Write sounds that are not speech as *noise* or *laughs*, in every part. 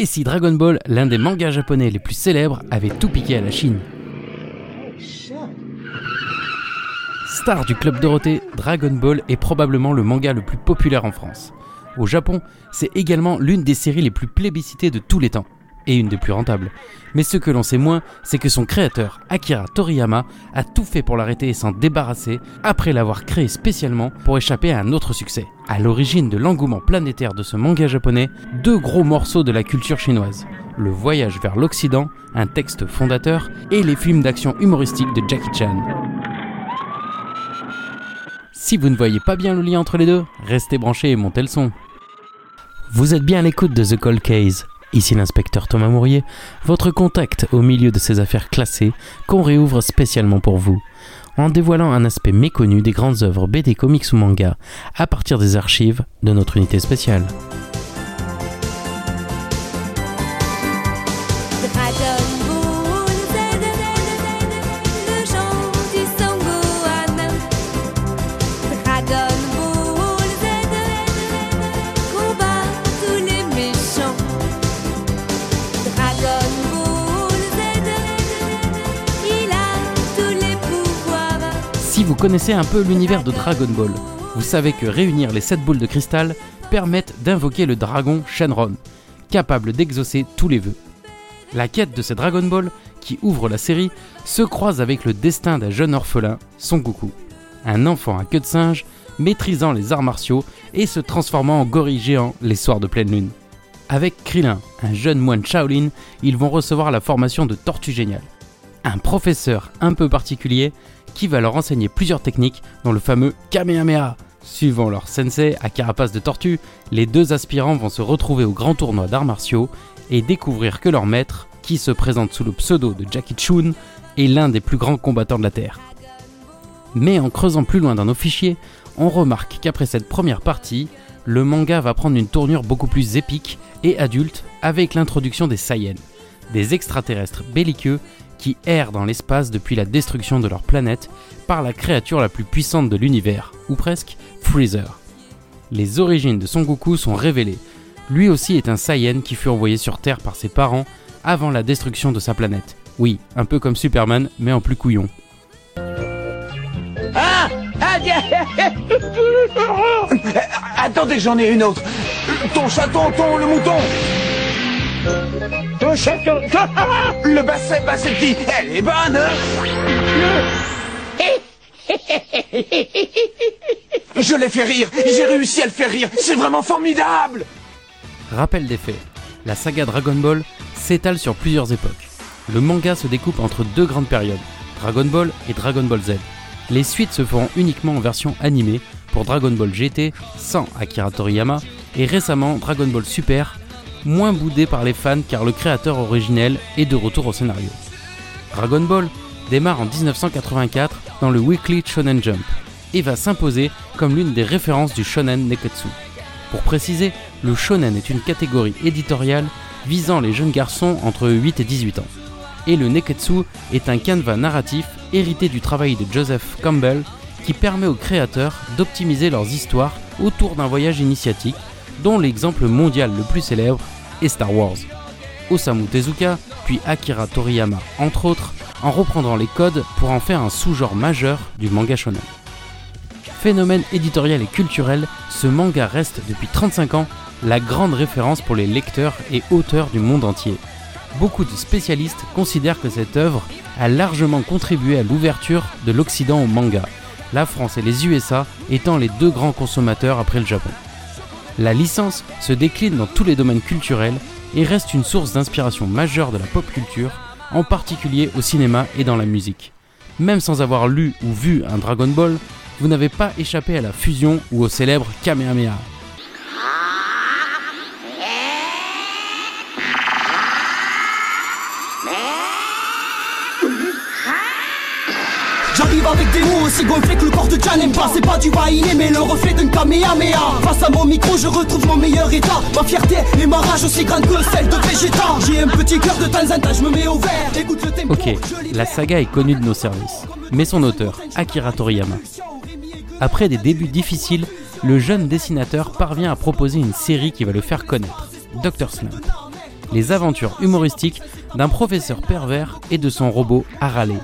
Et si Dragon Ball, l'un des mangas japonais les plus célèbres, avait tout piqué à la Chine Star du Club Dorothée, Dragon Ball est probablement le manga le plus populaire en France. Au Japon, c'est également l'une des séries les plus plébiscitées de tous les temps, et une des plus rentables. Mais ce que l'on sait moins, c'est que son créateur, Akira Toriyama, a tout fait pour l'arrêter et s'en débarrasser, après l'avoir créé spécialement pour échapper à un autre succès. À l'origine de l'engouement planétaire de ce manga japonais, deux gros morceaux de la culture chinoise. Le voyage vers l'Occident, un texte fondateur, et les films d'action humoristique de Jackie Chan. Si vous ne voyez pas bien le lien entre les deux, restez branchés et montez le son. Vous êtes bien à l'écoute de The Cold Case. Ici l'inspecteur Thomas Mourier, votre contact au milieu de ces affaires classées qu'on réouvre spécialement pour vous, en dévoilant un aspect méconnu des grandes œuvres BD, comics ou manga à partir des archives de notre unité spéciale. Connaissez un peu l'univers de Dragon Ball, vous savez que réunir les 7 boules de cristal permettent d'invoquer le dragon Shenron, capable d'exaucer tous les vœux. La quête de ces Dragon Ball, qui ouvre la série, se croise avec le destin d'un jeune orphelin, Son Goku, un enfant à queue de singe, maîtrisant les arts martiaux et se transformant en gorille géant les soirs de pleine lune. Avec Krillin, un jeune moine Shaolin, ils vont recevoir la formation de Tortue Géniale. Un professeur un peu particulier qui va leur enseigner plusieurs techniques, dont le fameux Kamehameha. Suivant leur sensei à carapace de tortue, les deux aspirants vont se retrouver au grand tournoi d'arts martiaux et découvrir que leur maître, qui se présente sous le pseudo de Jackie Chun, est l'un des plus grands combattants de la Terre. Mais en creusant plus loin dans nos fichiers, on remarque qu'après cette première partie, le manga va prendre une tournure beaucoup plus épique et adulte avec l'introduction des Saiyans, des extraterrestres belliqueux qui errent dans l'espace depuis la destruction de leur planète par la créature la plus puissante de l'univers, ou presque Freezer. Les origines de Son Goku sont révélées. Lui aussi est un Saiyan qui fut envoyé sur Terre par ses parents avant la destruction de sa planète. Oui, un peu comme Superman, mais en plus couillon. Ah, *laughs* Attendez, j'en ai une autre. Ton chaton, ton le mouton. *laughs* Le basset, bassetti, elle est bonne. Hein *laughs* Je l'ai fait rire, j'ai réussi à le faire rire, c'est vraiment formidable. Rappel des faits, la saga Dragon Ball s'étale sur plusieurs époques. Le manga se découpe entre deux grandes périodes, Dragon Ball et Dragon Ball Z. Les suites se feront uniquement en version animée pour Dragon Ball GT sans Akira Toriyama et récemment Dragon Ball Super moins boudé par les fans car le créateur originel est de retour au scénario. Dragon Ball démarre en 1984 dans le Weekly Shonen Jump et va s'imposer comme l'une des références du shonen neketsu. Pour préciser, le shonen est une catégorie éditoriale visant les jeunes garçons entre 8 et 18 ans. Et le neketsu est un canevas narratif hérité du travail de Joseph Campbell qui permet aux créateurs d'optimiser leurs histoires autour d'un voyage initiatique dont l'exemple mondial le plus célèbre est Star Wars. Osamu Tezuka, puis Akira Toriyama, entre autres, en reprendront les codes pour en faire un sous-genre majeur du manga shonen. Phénomène éditorial et culturel, ce manga reste depuis 35 ans la grande référence pour les lecteurs et auteurs du monde entier. Beaucoup de spécialistes considèrent que cette œuvre a largement contribué à l'ouverture de l'Occident au manga, la France et les USA étant les deux grands consommateurs après le Japon. La licence se décline dans tous les domaines culturels et reste une source d'inspiration majeure de la pop culture, en particulier au cinéma et dans la musique. Même sans avoir lu ou vu un Dragon Ball, vous n'avez pas échappé à la fusion ou au célèbre Kamehameha. Avec des mots aussi gonflés que le corps de Janemba C'est pas du Wainé mais le reflet d'un Kamehameha. Face à mon micro je retrouve mon meilleur état. Ma fierté et ma rage aussi grande que celle de Vegeta. J'ai un petit cœur de temps en temps je me mets au vert. Écoute le tempo Ok, la saga est connue de nos services. Mais son auteur, Akira Toriyama. Après des débuts difficiles le jeune dessinateur parvient à proposer une série qui va le faire connaître, Dr. Slump. les aventures humoristiques d'un professeur pervers et de son robot Harale.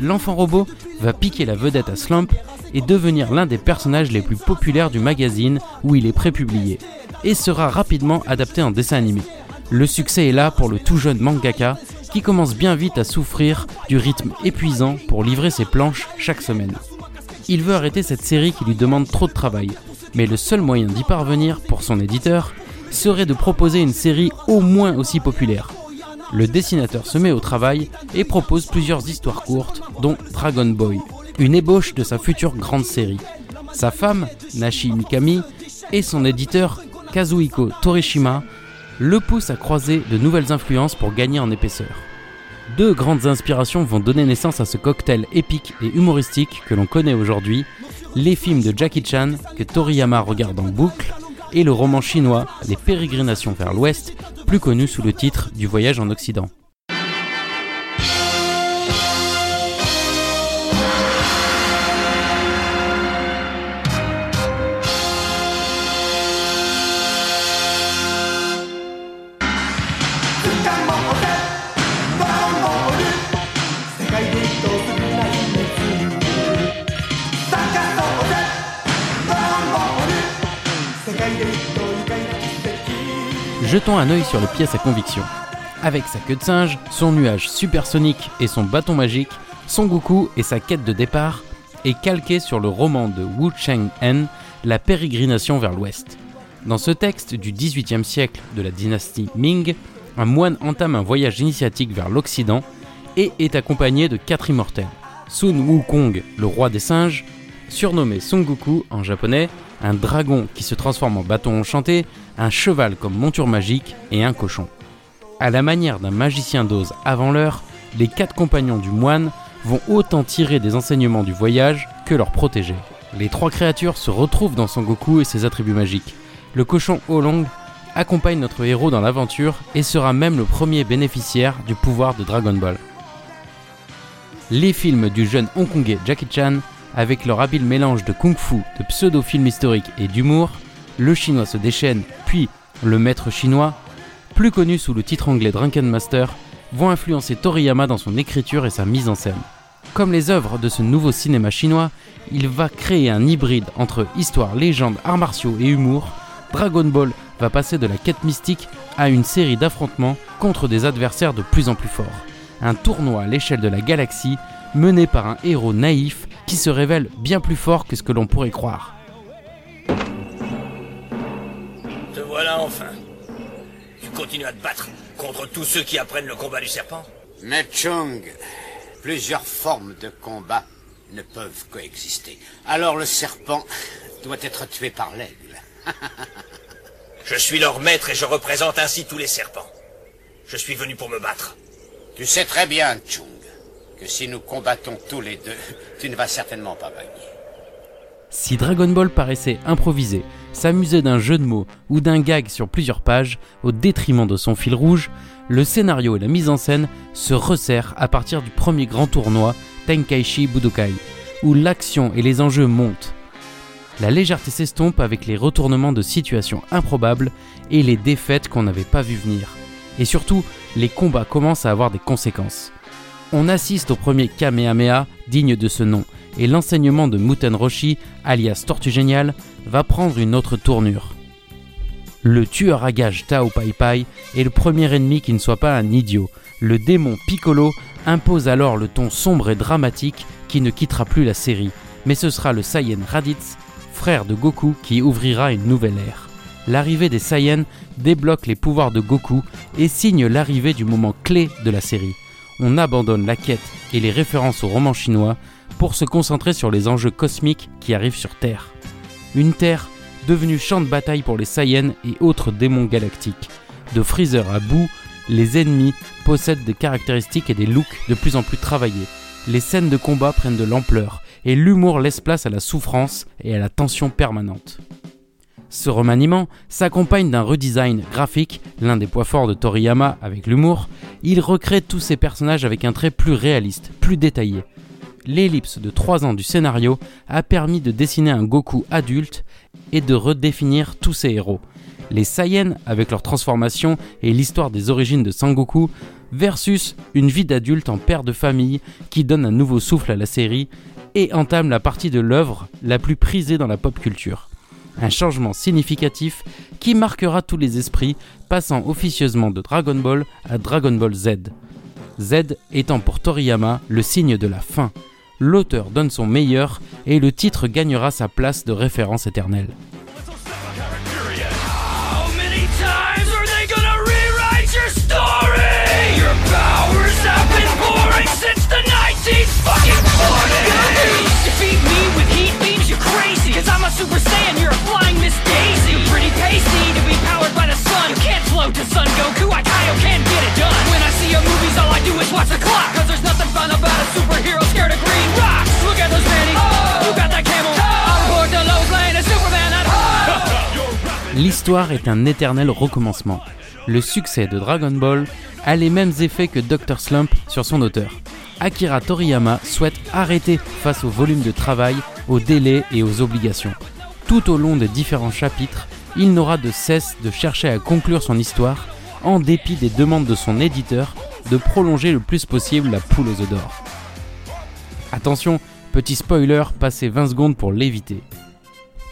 L'enfant robot va piquer la vedette à Slump et devenir l'un des personnages les plus populaires du magazine où il est prépublié, et sera rapidement adapté en dessin animé. Le succès est là pour le tout jeune mangaka qui commence bien vite à souffrir du rythme épuisant pour livrer ses planches chaque semaine. Il veut arrêter cette série qui lui demande trop de travail, mais le seul moyen d'y parvenir pour son éditeur serait de proposer une série au moins aussi populaire. Le dessinateur se met au travail et propose plusieurs histoires courtes, dont Dragon Boy, une ébauche de sa future grande série. Sa femme, Nashi Mikami, et son éditeur, Kazuhiko Torishima, le poussent à croiser de nouvelles influences pour gagner en épaisseur. Deux grandes inspirations vont donner naissance à ce cocktail épique et humoristique que l'on connaît aujourd'hui, les films de Jackie Chan que Toriyama regarde en boucle et le roman chinois Les pérégrinations vers l'Ouest, plus connu sous le titre du voyage en Occident. Jetons un œil sur les pièces à conviction. Avec sa queue de singe, son nuage supersonique et son bâton magique, Son Goku et sa quête de départ est calqué sur le roman de Wu Cheng-en, La pérégrination vers l'ouest. Dans ce texte du XVIIIe siècle de la dynastie Ming, un moine entame un voyage initiatique vers l'Occident et est accompagné de quatre immortels. Sun Wukong, le roi des singes, surnommé Son Goku en japonais, un dragon qui se transforme en bâton enchanté, un cheval comme monture magique et un cochon. À la manière d'un magicien d'Oz avant l'heure, les quatre compagnons du moine vont autant tirer des enseignements du voyage que leur protéger. Les trois créatures se retrouvent dans Son Goku et ses attributs magiques. Le cochon Olong accompagne notre héros dans l'aventure et sera même le premier bénéficiaire du pouvoir de Dragon Ball. Les films du jeune hongkongais Jackie Chan, avec leur habile mélange de kung-fu, de pseudo-film historique et d'humour, le chinois se déchaîne, puis le maître chinois, plus connu sous le titre anglais Drunken Master, vont influencer Toriyama dans son écriture et sa mise en scène. Comme les œuvres de ce nouveau cinéma chinois, il va créer un hybride entre histoire, légende, arts martiaux et humour. Dragon Ball va passer de la quête mystique à une série d'affrontements contre des adversaires de plus en plus forts. Un tournoi à l'échelle de la galaxie mené par un héros naïf qui se révèle bien plus fort que ce que l'on pourrait croire. Te voilà enfin. Tu continues à te battre contre tous ceux qui apprennent le combat du serpent? Mais Chung, plusieurs formes de combat ne peuvent coexister. Alors le serpent doit être tué par l'aigle. *laughs* Je suis leur maître et je représente ainsi tous les serpents. Je suis venu pour me battre. Tu sais très bien, Chung, si nous combattons tous les deux, *laughs* tu ne vas certainement pas gagner. Si Dragon Ball paraissait improvisé, s'amuser d'un jeu de mots ou d'un gag sur plusieurs pages, au détriment de son fil rouge, le scénario et la mise en scène se resserrent à partir du premier grand tournoi Tenkaichi Budokai, où l'action et les enjeux montent. La légèreté s'estompe avec les retournements de situations improbables et les défaites qu'on n'avait pas vues venir. Et surtout, les combats commencent à avoir des conséquences. On assiste au premier Kamehameha digne de ce nom, et l'enseignement de Muten Roshi, alias Tortue Génial, va prendre une autre tournure. Le tueur à gages Tao Pai Pai est le premier ennemi qui ne soit pas un idiot. Le démon Piccolo impose alors le ton sombre et dramatique qui ne quittera plus la série, mais ce sera le Saiyan Raditz, frère de Goku, qui ouvrira une nouvelle ère. L'arrivée des Saiyans débloque les pouvoirs de Goku et signe l'arrivée du moment clé de la série. On abandonne la quête et les références au roman chinois pour se concentrer sur les enjeux cosmiques qui arrivent sur Terre. Une Terre devenue champ de bataille pour les Saiyans et autres démons galactiques. De Freezer à Boo, les ennemis possèdent des caractéristiques et des looks de plus en plus travaillés. Les scènes de combat prennent de l'ampleur et l'humour laisse place à la souffrance et à la tension permanente. Ce remaniement s'accompagne d'un redesign graphique, l'un des points forts de Toriyama avec l'humour. Il recrée tous ses personnages avec un trait plus réaliste, plus détaillé. L'ellipse de 3 ans du scénario a permis de dessiner un Goku adulte et de redéfinir tous ses héros. Les Saiyans avec leur transformation et l'histoire des origines de Sangoku, versus une vie d'adulte en père de famille qui donne un nouveau souffle à la série et entame la partie de l'œuvre la plus prisée dans la pop culture. Un changement significatif qui marquera tous les esprits, passant officieusement de Dragon Ball à Dragon Ball Z. Z étant pour Toriyama le signe de la fin. L'auteur donne son meilleur et le titre gagnera sa place de référence éternelle. How many times are they gonna rewrite your story? Your powers have been boring since the 19 fucking 40s. L'histoire est un éternel recommencement. Le succès de Dragon Ball a les mêmes effets que Dr. Slump sur son auteur. Akira Toriyama souhaite arrêter face au volume de travail, aux délais et aux obligations. Tout au long des différents chapitres, il n'aura de cesse de chercher à conclure son histoire, en dépit des demandes de son éditeur de prolonger le plus possible la poule aux œufs d'or. Attention, petit spoiler, passez 20 secondes pour l'éviter.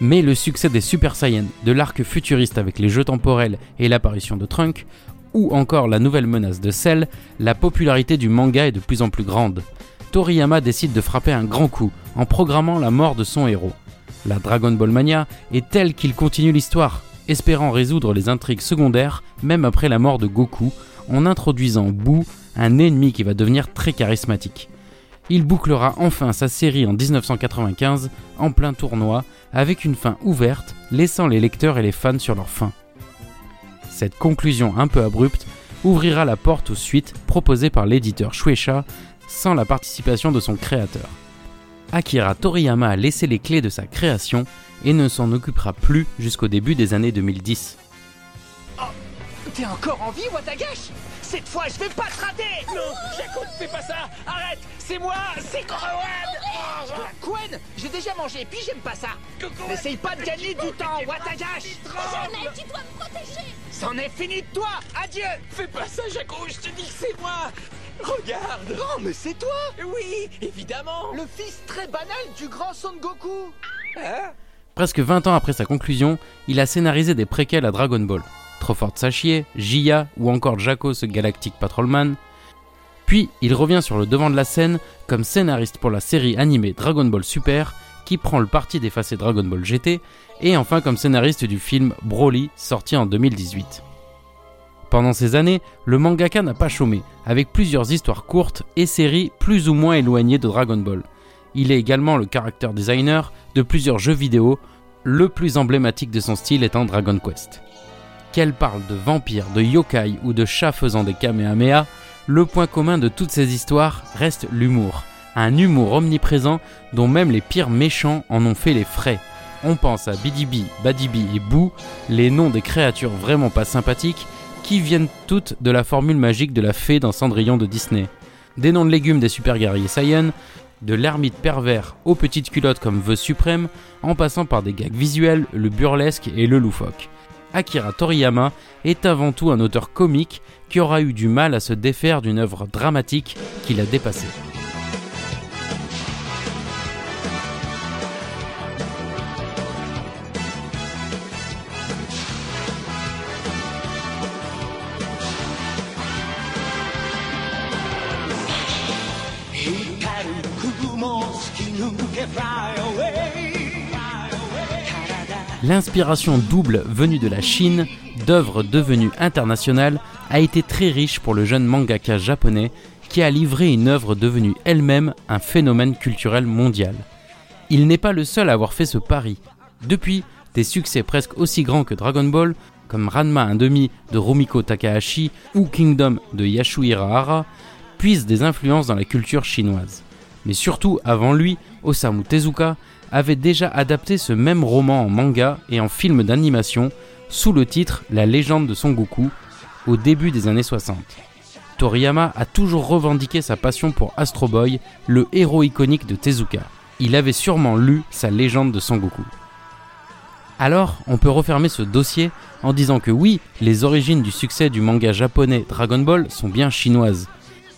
Mais le succès des Super Saiyans, de l'arc futuriste avec les jeux temporels et l'apparition de Trunk, ou encore la nouvelle menace de Cell, la popularité du manga est de plus en plus grande. Toriyama décide de frapper un grand coup en programmant la mort de son héros. La Dragon Ball Mania est telle qu'il continue l'histoire, espérant résoudre les intrigues secondaires même après la mort de Goku, en introduisant Boo, un ennemi qui va devenir très charismatique. Il bouclera enfin sa série en 1995 en plein tournoi avec une fin ouverte, laissant les lecteurs et les fans sur leur faim. Cette conclusion un peu abrupte ouvrira la porte aux suites proposées par l'éditeur Shueisha sans la participation de son créateur. Akira Toriyama a laissé les clés de sa création et ne s'en occupera plus jusqu'au début des années 2010. T'es encore en vie, Watagash? Cette fois, je vais pas te rater! Non, Jaco, fais pas ça! Arrête C'est moi C'est Korawan Quen J'ai déjà mangé, puis j'aime pas ça. N'essaye pas de gagner du temps, Watagash. Jamais tu dois me protéger. C'en est fini de toi. Adieu. Fais pas ça, Jaco, je te dis que c'est moi Regarde Oh, mais c'est toi Oui, évidemment Le fils très banal du grand Son Goku Hein? Presque 20 ans après sa conclusion, il a scénarisé des préquels à Dragon Ball. Trop Fort Sachie, Jia ou encore Jaco ce Galactic Patrolman. Puis il revient sur le devant de la scène comme scénariste pour la série animée Dragon Ball Super qui prend le parti d'effacer Dragon Ball GT et enfin comme scénariste du film Broly sorti en 2018. Pendant ces années, le mangaka n'a pas chômé, avec plusieurs histoires courtes et séries plus ou moins éloignées de Dragon Ball. Il est également le character designer de plusieurs jeux vidéo, le plus emblématique de son style étant Dragon Quest. Qu'elle parle de vampires, de yokai ou de chats faisant des kamehameha, le point commun de toutes ces histoires reste l'humour. Un humour omniprésent dont même les pires méchants en ont fait les frais. On pense à Bidibi, Badibi et Boo, les noms des créatures vraiment pas sympathiques, qui viennent toutes de la formule magique de la fée dans Cendrillon de Disney. Des noms de légumes des super guerriers Saiyan, de l'ermite pervers aux petites culottes comme vœux suprême, en passant par des gags visuels, le burlesque et le loufoque. Akira Toriyama est avant tout un auteur comique qui aura eu du mal à se défaire d'une œuvre dramatique qui l'a dépassé. L'inspiration double venue de la Chine, d'œuvres devenues internationales, a été très riche pour le jeune mangaka japonais qui a livré une œuvre devenue elle-même un phénomène culturel mondial. Il n'est pas le seul à avoir fait ce pari. Depuis, des succès presque aussi grands que Dragon Ball, comme Ranma 1,5 de Rumiko Takahashi ou Kingdom de Yashuhira Hara, puisent des influences dans la culture chinoise. Mais surtout, avant lui, Osamu Tezuka avait déjà adapté ce même roman en manga et en film d'animation sous le titre La légende de Son Goku au début des années 60. Toriyama a toujours revendiqué sa passion pour Astro Boy, le héros iconique de Tezuka. Il avait sûrement lu sa légende de Son Goku. Alors, on peut refermer ce dossier en disant que oui, les origines du succès du manga japonais Dragon Ball sont bien chinoises.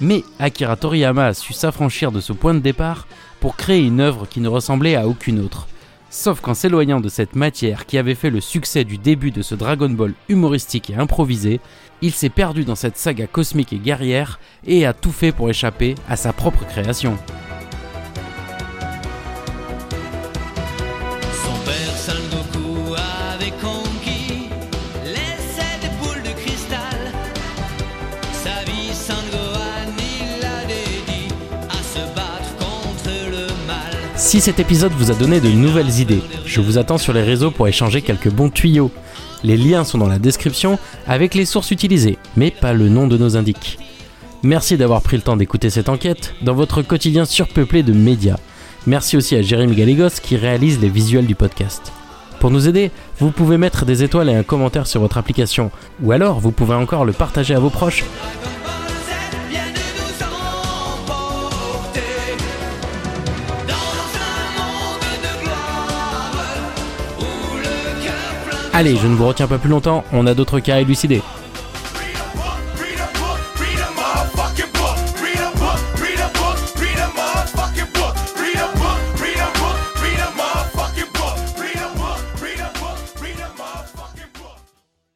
Mais Akira Toriyama a su s'affranchir de ce point de départ pour créer une œuvre qui ne ressemblait à aucune autre. Sauf qu'en s'éloignant de cette matière qui avait fait le succès du début de ce Dragon Ball humoristique et improvisé, il s'est perdu dans cette saga cosmique et guerrière et a tout fait pour échapper à sa propre création. Si cet épisode vous a donné de nouvelles idées, je vous attends sur les réseaux pour échanger quelques bons tuyaux. Les liens sont dans la description avec les sources utilisées, mais pas le nom de nos indiques. Merci d'avoir pris le temps d'écouter cette enquête dans votre quotidien surpeuplé de médias. Merci aussi à Jérémy Galégos qui réalise les visuels du podcast. Pour nous aider, vous pouvez mettre des étoiles et un commentaire sur votre application, ou alors vous pouvez encore le partager à vos proches. Allez, je ne vous retiens pas plus longtemps, on a d'autres cas à élucider.